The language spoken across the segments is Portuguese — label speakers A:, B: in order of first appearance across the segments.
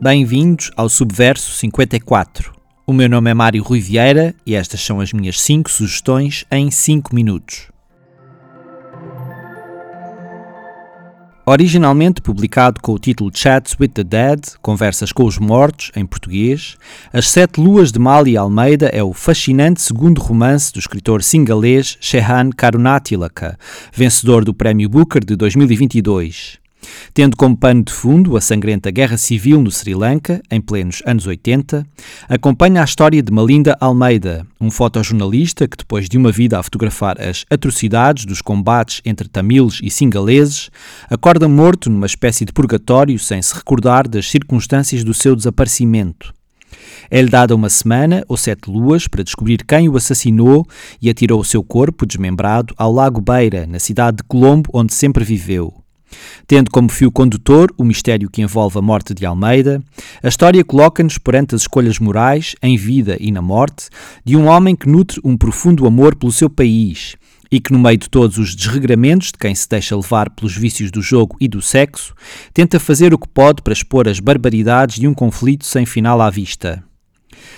A: Bem-vindos ao Subverso 54. O meu nome é Mário Rui Vieira e estas são as minhas 5 sugestões em 5 minutos. Originalmente publicado com o título Chats with the Dead, Conversas com os Mortos, em português, As Sete Luas de Mali Almeida é o fascinante segundo romance do escritor singalês Shehan Karunatilaka, vencedor do Prémio Booker de 2022 tendo como pano de fundo a sangrenta guerra civil no Sri Lanka, em plenos anos 80, acompanha a história de Malinda Almeida, um fotojornalista que, depois de uma vida a fotografar as atrocidades dos combates entre tamiles e singaleses, acorda morto numa espécie de purgatório sem se recordar das circunstâncias do seu desaparecimento. É-lhe dada uma semana ou sete luas para descobrir quem o assassinou e atirou o seu corpo desmembrado ao Lago Beira, na cidade de Colombo, onde sempre viveu. Tendo como fio condutor o mistério que envolve a morte de Almeida, a história coloca-nos perante as escolhas morais, em vida e na morte, de um homem que nutre um profundo amor pelo seu país e que, no meio de todos os desregramentos de quem se deixa levar pelos vícios do jogo e do sexo, tenta fazer o que pode para expor as barbaridades de um conflito sem final à vista.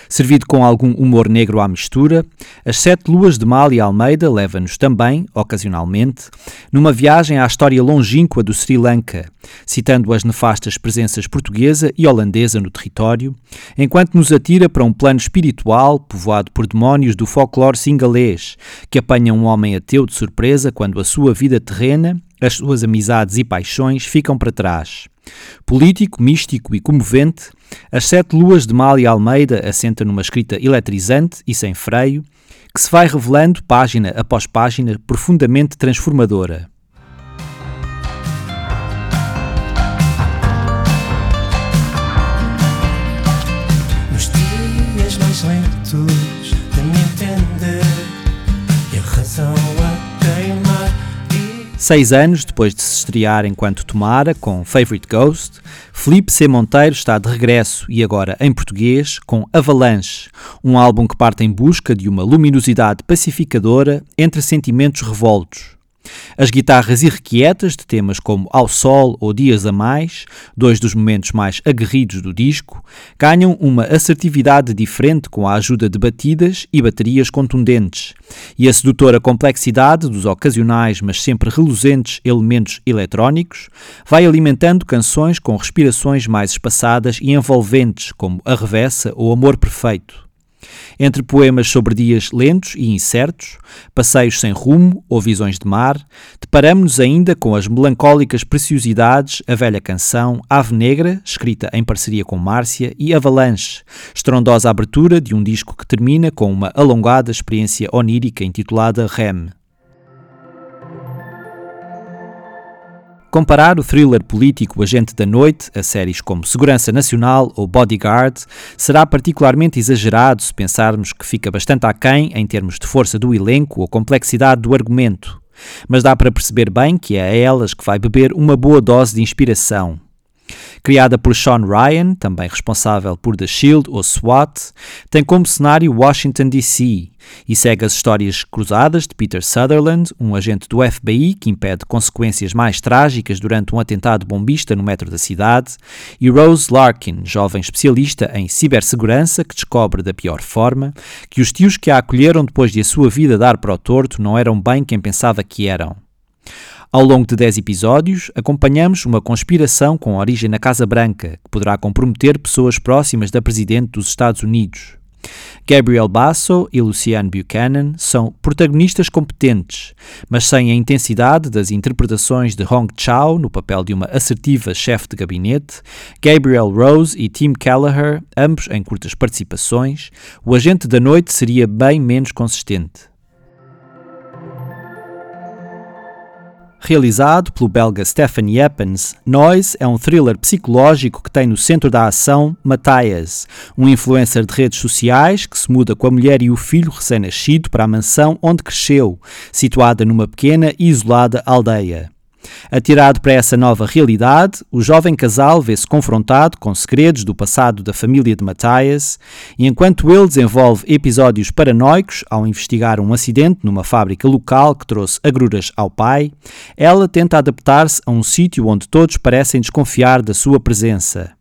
A: Servido com algum humor negro à mistura, As Sete Luas de Mal e Almeida leva-nos também, ocasionalmente, numa viagem à história longínqua do Sri Lanka, citando as nefastas presenças portuguesa e holandesa no território, enquanto nos atira para um plano espiritual povoado por demónios do folclore singalês, que apanha um homem ateu de surpresa quando a sua vida terrena, as suas amizades e paixões ficam para trás. Político, místico e comovente, As Sete Luas de Mal e Almeida assenta numa escrita eletrizante e sem freio, que se vai revelando página após página profundamente transformadora. Seis anos depois de se estrear enquanto Tomara, com Favorite Ghost, Felipe C. Monteiro está de regresso e agora em português com Avalanche, um álbum que parte em busca de uma luminosidade pacificadora entre sentimentos revoltos. As guitarras irrequietas de temas como Ao Sol ou Dias a Mais, dois dos momentos mais aguerridos do disco, ganham uma assertividade diferente com a ajuda de batidas e baterias contundentes, e a sedutora complexidade dos ocasionais mas sempre reluzentes elementos eletrónicos vai alimentando canções com respirações mais espaçadas e envolventes, como A Revessa ou Amor Perfeito. Entre poemas sobre dias lentos e incertos, passeios sem rumo ou visões de mar, deparamos-nos ainda com as melancólicas preciosidades A Velha Canção, Ave Negra, escrita em parceria com Márcia, e Avalanche, estrondosa abertura de um disco que termina com uma alongada experiência onírica intitulada REM. Comparar o thriller político Agente da Noite a séries como Segurança Nacional ou Bodyguard será particularmente exagerado se pensarmos que fica bastante aquém em termos de força do elenco ou complexidade do argumento. Mas dá para perceber bem que é a elas que vai beber uma boa dose de inspiração. Criada por Sean Ryan, também responsável por The Shield ou SWAT, tem como cenário Washington DC e segue as histórias cruzadas de Peter Sutherland, um agente do FBI que impede consequências mais trágicas durante um atentado bombista no metro da cidade, e Rose Larkin, jovem especialista em cibersegurança que descobre da pior forma que os tios que a acolheram depois de a sua vida dar para o torto não eram bem quem pensava que eram. Ao longo de 10 episódios, acompanhamos uma conspiração com origem na Casa Branca, que poderá comprometer pessoas próximas da Presidente dos Estados Unidos. Gabriel Basso e Luciane Buchanan são protagonistas competentes, mas sem a intensidade das interpretações de Hong Chao no papel de uma assertiva chefe de gabinete, Gabriel Rose e Tim Kelleher, ambos em curtas participações, o agente da noite seria bem menos consistente. Realizado pelo belga Stefan Jeppens, Noise é um thriller psicológico que tem no centro da ação Matthias, um influencer de redes sociais que se muda com a mulher e o filho recém-nascido para a mansão onde cresceu, situada numa pequena e isolada aldeia. Atirado para essa nova realidade, o jovem casal vê-se confrontado com segredos do passado da família de Matthias, e enquanto ele desenvolve episódios paranoicos ao investigar um acidente numa fábrica local que trouxe agruras ao pai, ela tenta adaptar-se a um sítio onde todos parecem desconfiar da sua presença.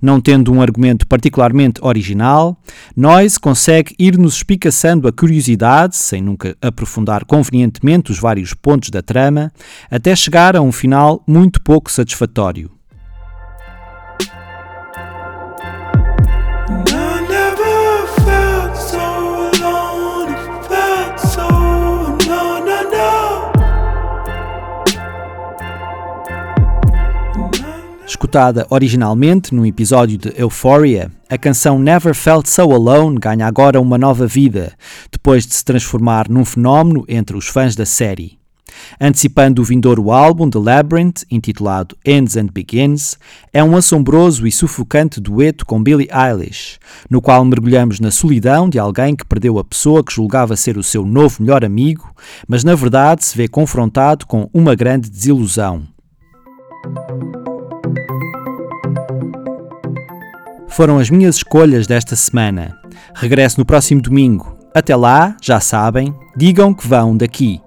A: Não tendo um argumento particularmente original, Noyes consegue ir-nos espicaçando a curiosidade, sem nunca aprofundar convenientemente os vários pontos da trama, até chegar a um final muito pouco satisfatório. Escutada originalmente num episódio de Euphoria, a canção Never Felt So Alone ganha agora uma nova vida, depois de se transformar num fenómeno entre os fãs da série. Antecipando o vindouro álbum The Labyrinth, intitulado Ends and Begins, é um assombroso e sufocante dueto com Billie Eilish, no qual mergulhamos na solidão de alguém que perdeu a pessoa que julgava ser o seu novo melhor amigo, mas na verdade se vê confrontado com uma grande desilusão. Foram as minhas escolhas desta semana. Regresso no próximo domingo. Até lá, já sabem, digam que vão daqui.